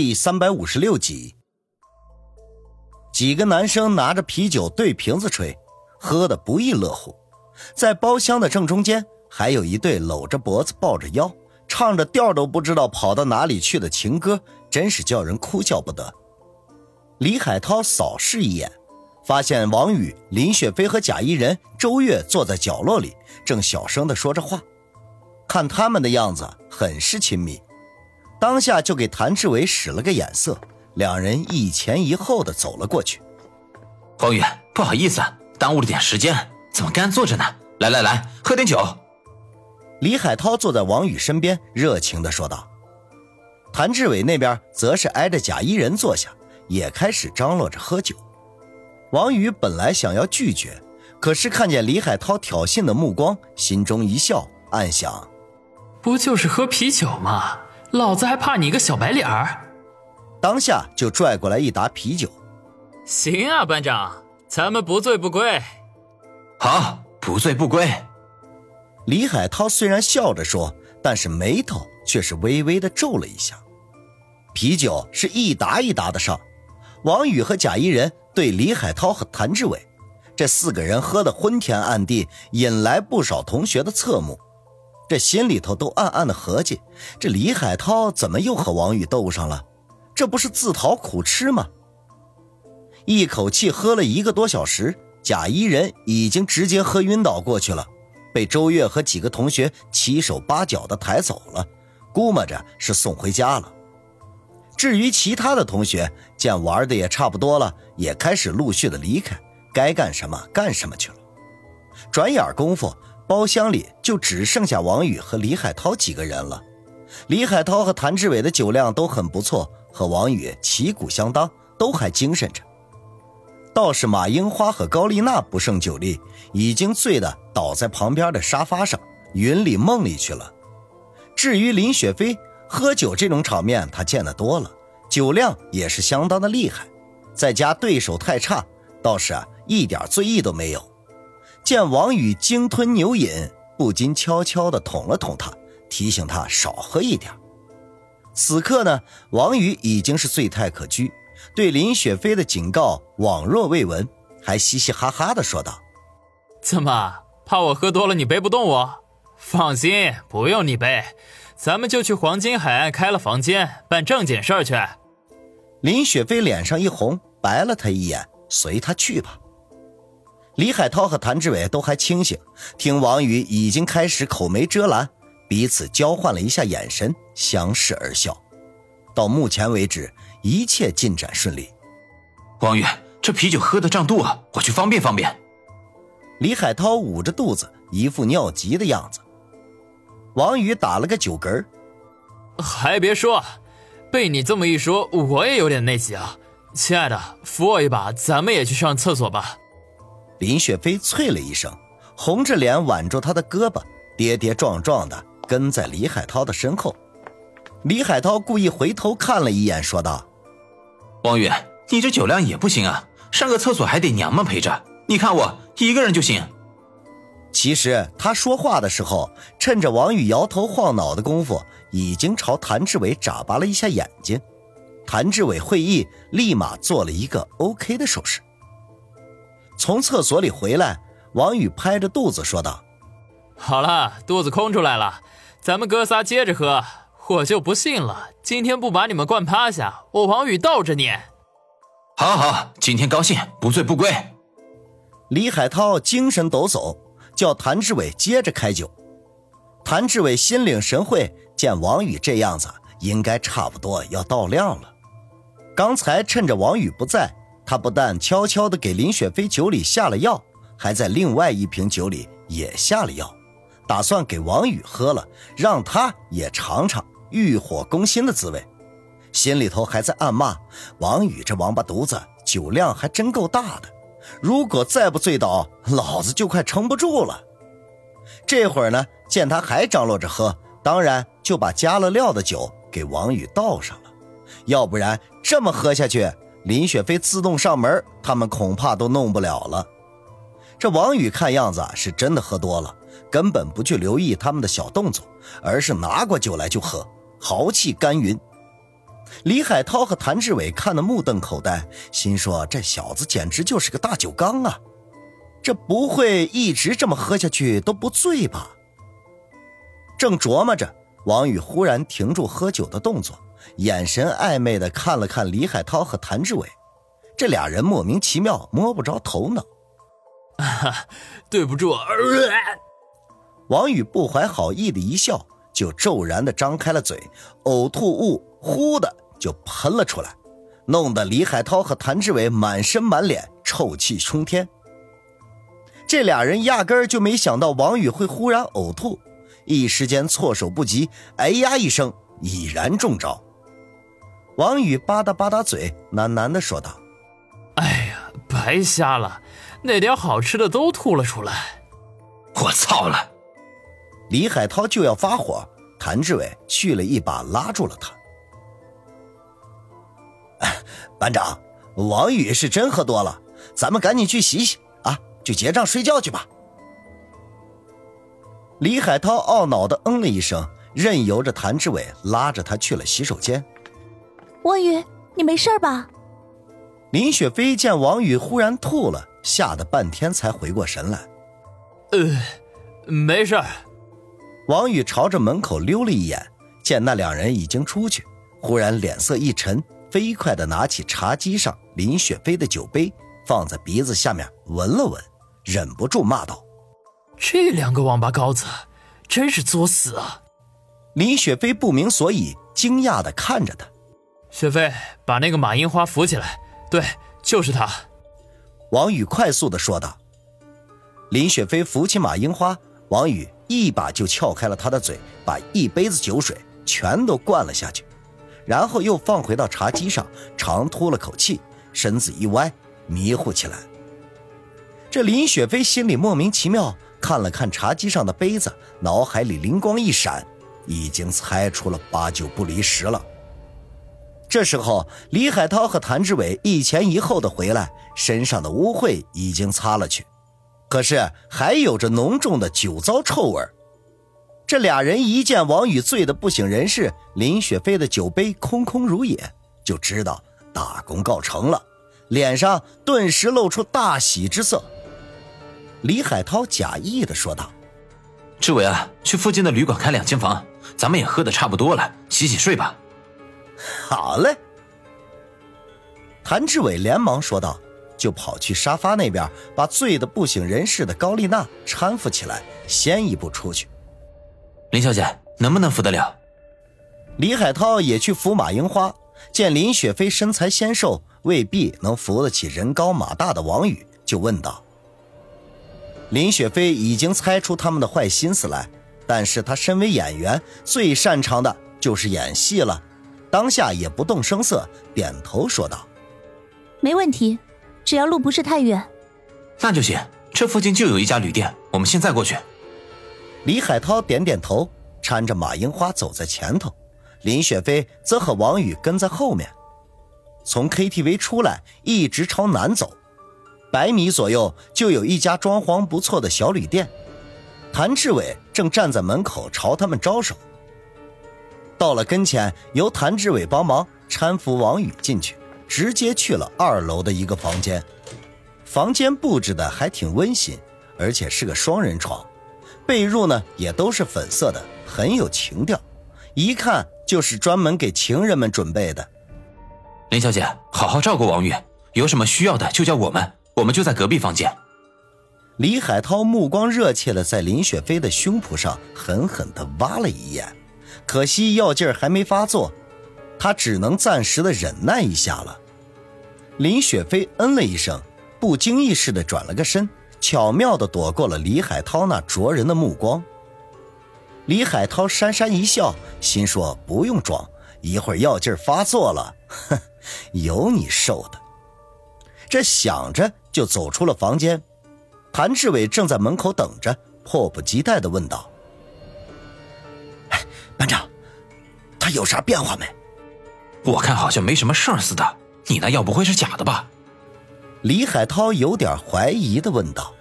第三百五十六集，几个男生拿着啤酒对瓶子吹，喝得不亦乐乎。在包厢的正中间，还有一对搂着脖子、抱着腰，唱着调都不知道跑到哪里去的情歌，真是叫人哭笑不得。李海涛扫视一眼，发现王宇、林雪飞和贾一人、周月坐在角落里，正小声的说着话，看他们的样子，很是亲密。当下就给谭志伟使了个眼色，两人一前一后的走了过去。王宇，不好意思，耽误了点时间，怎么干坐着呢？来来来，喝点酒。李海涛坐在王宇身边，热情的说道。谭志伟那边则是挨着贾一人坐下，也开始张罗着喝酒。王宇本来想要拒绝，可是看见李海涛挑衅的目光，心中一笑，暗想：不就是喝啤酒吗？老子还怕你一个小白脸儿！当下就拽过来一打啤酒。行啊，班长，咱们不醉不归。好，不醉不归。李海涛虽然笑着说，但是眉头却是微微的皱了一下。啤酒是一打一打的上，王宇和贾一人对李海涛和谭志伟，这四个人喝得昏天暗地，引来不少同学的侧目。这心里头都暗暗的合计：这李海涛怎么又和王宇斗上了？这不是自讨苦吃吗？一口气喝了一个多小时，贾一人已经直接喝晕倒过去了，被周月和几个同学七手八脚的抬走了，估摸着是送回家了。至于其他的同学，见玩的也差不多了，也开始陆续的离开，该干什么干什么去了。转眼功夫。包厢里就只剩下王宇和李海涛几个人了。李海涛和谭志伟的酒量都很不错，和王宇旗鼓相当，都还精神着。倒是马樱花和高丽娜不胜酒力，已经醉得倒在旁边的沙发上，云里梦里去了。至于林雪飞，喝酒这种场面他见得多了，酒量也是相当的厉害，在家对手太差，倒是啊一点醉意都没有。见王宇鲸吞牛饮，不禁悄悄地捅了捅他，提醒他少喝一点。此刻呢，王宇已经是醉态可掬，对林雪飞的警告网若未闻，还嘻嘻哈哈地说道：“怎么怕我喝多了你背不动我？放心，不用你背，咱们就去黄金海岸开了房间办正经事儿去。”林雪飞脸上一红，白了他一眼，随他去吧。李海涛和谭志伟都还清醒，听王宇已经开始口没遮拦，彼此交换了一下眼神，相视而笑。到目前为止，一切进展顺利。王宇，这啤酒喝的胀肚啊，我去方便方便。李海涛捂着肚子，一副尿急的样子。王宇打了个酒嗝还别说，被你这么一说，我也有点内急啊。亲爱的，扶我一把，咱们也去上厕所吧。林雪飞啐了一声，红着脸挽住他的胳膊，跌跌撞撞的跟在李海涛的身后。李海涛故意回头看了一眼，说道：“王宇，你这酒量也不行啊，上个厕所还得娘们陪着，你看我一个人就行。”其实他说话的时候，趁着王宇摇头晃脑的功夫，已经朝谭志伟眨巴了一下眼睛。谭志伟会意，立马做了一个 OK 的手势。从厕所里回来，王宇拍着肚子说道：“好了，肚子空出来了，咱们哥仨接着喝。我就不信了，今天不把你们灌趴下，我王宇倒着你。”“好，好，好，今天高兴，不醉不归。”李海涛精神抖擞，叫谭志伟接着开酒。谭志伟心领神会，见王宇这样子，应该差不多要到量了。刚才趁着王宇不在。他不但悄悄地给林雪飞酒里下了药，还在另外一瓶酒里也下了药，打算给王宇喝了，让他也尝尝欲火攻心的滋味。心里头还在暗骂王宇这王八犊子，酒量还真够大的。如果再不醉倒，老子就快撑不住了。这会儿呢，见他还张罗着喝，当然就把加了料的酒给王宇倒上了。要不然这么喝下去。林雪飞自动上门，他们恐怕都弄不了了。这王宇看样子是真的喝多了，根本不去留意他们的小动作，而是拿过酒来就喝，豪气干云。李海涛和谭志伟看得目瞪口呆，心说这小子简直就是个大酒缸啊！这不会一直这么喝下去都不醉吧？正琢磨着，王宇忽然停住喝酒的动作，眼神暧昧的看了看李海涛和谭志伟，这俩人莫名其妙摸不着头脑。啊对不住，王宇不怀好意的一笑，就骤然的张开了嘴，呕吐物呼的就喷了出来，弄得李海涛和谭志伟满身满脸臭气冲天。这俩人压根儿就没想到王宇会忽然呕吐，一时间措手不及，哎呀一声，已然中招。王宇吧嗒吧嗒嘴，喃喃的说道：“哎呀，白瞎了，那点好吃的都吐了出来。”我操了！李海涛就要发火，谭志伟去了一把拉住了他。班长，王宇是真喝多了，咱们赶紧去洗洗啊，去结账睡觉去吧。李海涛懊恼的嗯了一声，任由着谭志伟拉着他去了洗手间。王宇，你没事吧？林雪飞见王宇忽然吐了，吓得半天才回过神来。呃，没事。王宇朝着门口溜了一眼，见那两人已经出去，忽然脸色一沉，飞快的拿起茶几上林雪飞的酒杯，放在鼻子下面闻了闻，忍不住骂道：“这两个王八羔子，真是作死啊！”林雪飞不明所以，惊讶的看着他。雪飞，把那个马樱花扶起来。对，就是他。王宇快速的说道。林雪飞扶起马樱花，王宇一把就撬开了他的嘴，把一杯子酒水全都灌了下去，然后又放回到茶几上，长吐了口气，身子一歪，迷糊起来。这林雪飞心里莫名其妙，看了看茶几上的杯子，脑海里灵光一闪，已经猜出了八九不离十了。这时候，李海涛和谭志伟一前一后的回来，身上的污秽已经擦了去。可是还有着浓重的酒糟臭味这俩人一见王宇醉得不省人事，林雪飞的酒杯空空如也，就知道大功告成了，脸上顿时露出大喜之色。李海涛假意的说道：“志伟啊，去附近的旅馆开两间房，咱们也喝的差不多了，洗洗睡吧。” 好嘞。谭志伟连忙说道。就跑去沙发那边，把醉得不省人事的高丽娜搀扶起来，先一步出去。林小姐能不能扶得了？李海涛也去扶马樱花，见林雪飞身材纤瘦，未必能扶得起人高马大的王宇，就问道。林雪飞已经猜出他们的坏心思来，但是他身为演员，最擅长的就是演戏了，当下也不动声色，点头说道：“没问题。”只要路不是太远，那就行。这附近就有一家旅店，我们现在过去。李海涛点点头，搀着马樱花走在前头，林雪飞则和王宇跟在后面。从 KTV 出来，一直朝南走，百米左右就有一家装潢不错的小旅店。谭志伟正站在门口朝他们招手。到了跟前，由谭志伟帮忙搀扶王宇进去。直接去了二楼的一个房间，房间布置的还挺温馨，而且是个双人床，被褥呢也都是粉色的，很有情调，一看就是专门给情人们准备的。林小姐，好好照顾王宇，有什么需要的就叫我们，我们就在隔壁房间。李海涛目光热切的在林雪飞的胸脯上狠狠的挖了一眼，可惜药劲儿还没发作。他只能暂时的忍耐一下了。林雪飞嗯了一声，不经意似的转了个身，巧妙的躲过了李海涛那灼人的目光。李海涛讪讪一笑，心说不用装，一会儿药劲儿发作了，哼，有你受的。这想着就走出了房间。谭志伟正在门口等着，迫不及待的问道：“，班长，他有啥变化没？”我看好像没什么事儿似的，你那药不会是假的吧？李海涛有点怀疑的问道。